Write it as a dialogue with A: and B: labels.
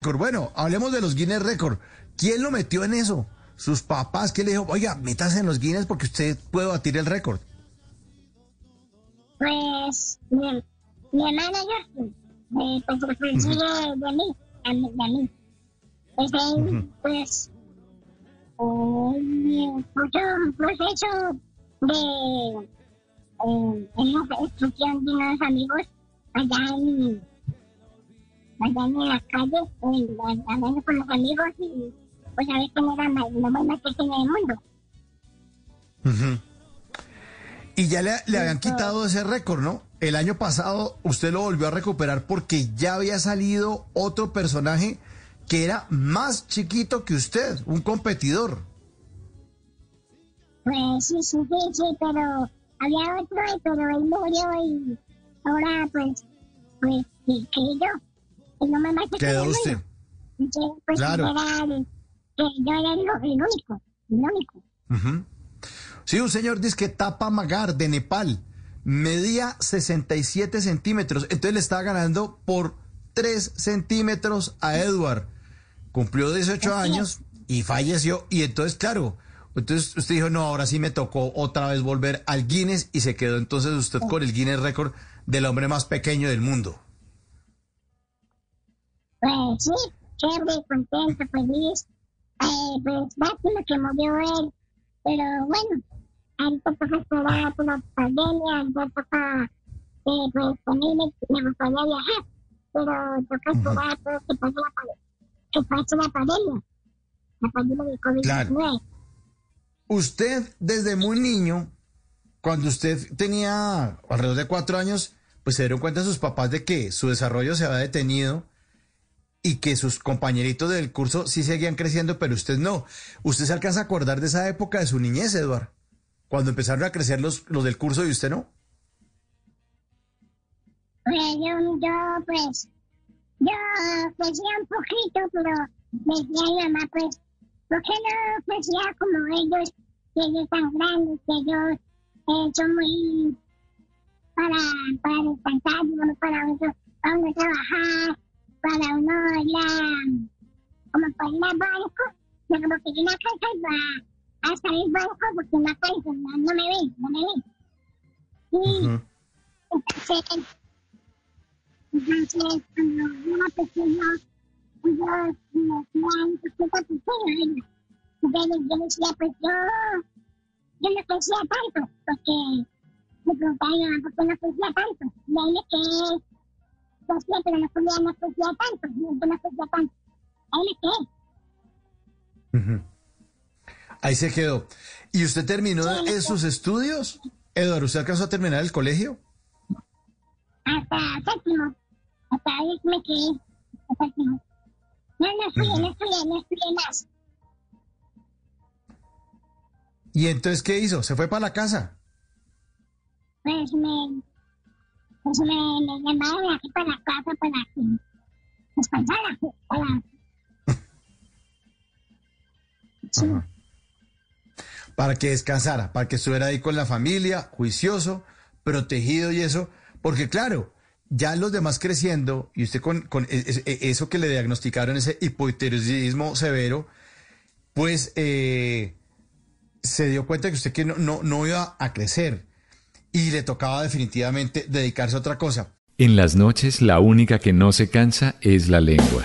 A: Bueno, hablemos de los Guinness Record. ¿Quién lo metió en eso? Sus papás, ¿Quién le dijo, oiga, métase en los Guinness porque usted puede batir el récord?
B: Pues mi, mi hermana Justin, eh, pues consigue de mí, a mí, de mí. Pues pues, eh, proceso de eh, en la instrucción de unos amigos allá en allá en la calle, hablando con los amigos y pues a ver quién era más, más pequeña del mundo.
A: Ujú. Y ya le, le habían quitado ese récord, ¿no? El año pasado usted lo volvió a recuperar porque ya había salido otro personaje que era más chiquito que usted, un competidor.
B: Pues sí, sí, sí, sí, pero había otro, pero él murió y ahora pues, pues, sí, que yo, más pequeño
A: Quedó usted.
B: mundo. Y que, pues
A: Claro.
B: era el, que yo era el, el único, el único.
A: Sí, un señor dice que Tapa Magar de Nepal medía 67 centímetros, entonces le estaba ganando por 3 centímetros a Edward. Cumplió 18
B: Así es.
A: años y falleció. Y entonces, claro, entonces usted dijo, no, ahora sí me tocó otra vez volver al Guinness y se quedó entonces usted con el Guinness récord del hombre más pequeño del mundo.
B: Pues sí, chévere, contento, feliz. Eh, pues lástima que murió él, pero bueno, ahorita toca esperar por la pandemia, ya toca, eh, pues también me, me gustaría viajar, pero toca esperar pues, que pase la, pa- que pase la pandemia, la pandemia de COVID-19.
A: Claro. Usted, desde muy niño, cuando usted tenía alrededor de cuatro años, pues se dieron cuenta sus papás de que su desarrollo se había detenido y que sus compañeritos del curso sí seguían creciendo, pero usted no. ¿Usted se alcanza a acordar de esa época de su niñez, Eduard? Cuando empezaron a crecer los, los del curso y usted no.
B: Pues yo, pues, yo crecía un poquito, pero decía mi mamá, pues, ¿por qué no crecía como ellos, que ellos tan grandes, que ellos eh, son muy para, para descansar, para para uno trabajar, para uno ir a, como ir al banco, yo como que yo no alcanzo a, a salir al banco porque alcanzo, no, no me ven, no me ven. Y entonces, entonces, cuando yo era pequeño, ellos me decían, ¿por qué yo decía, pues yo, yo no crecía tanto, porque me preguntaba mi mamá por qué no crecía tanto. Y ahí me quedé, crecía, pero no crecía, no tanto, no, no crecía tanto. Ahí me quedé.
A: Ahí se quedó. ¿Y usted terminó sus estudios? Eduardo, ¿usted alcanzó a terminar el colegio?
B: hasta séptimo. Hasta ahí me quedé. Hasta séptimo. No, no estudié, no estudié, no estudié más.
A: ¿Y entonces qué hizo? ¿Se fue para la casa?
B: Pues me, pues me, me llamaron aquí para la casa para que descansara. Para, sí,
A: Ajá. Para que descansara, para que estuviera ahí con la familia, juicioso, protegido y eso. Porque claro, ya los demás creciendo, y usted con, con e- e- e- eso que le diagnosticaron, ese hipotiroidismo severo, pues eh, se dio cuenta que usted que no, no, no iba a crecer y le tocaba definitivamente dedicarse a otra cosa.
C: En las noches la única que no se cansa es la lengua.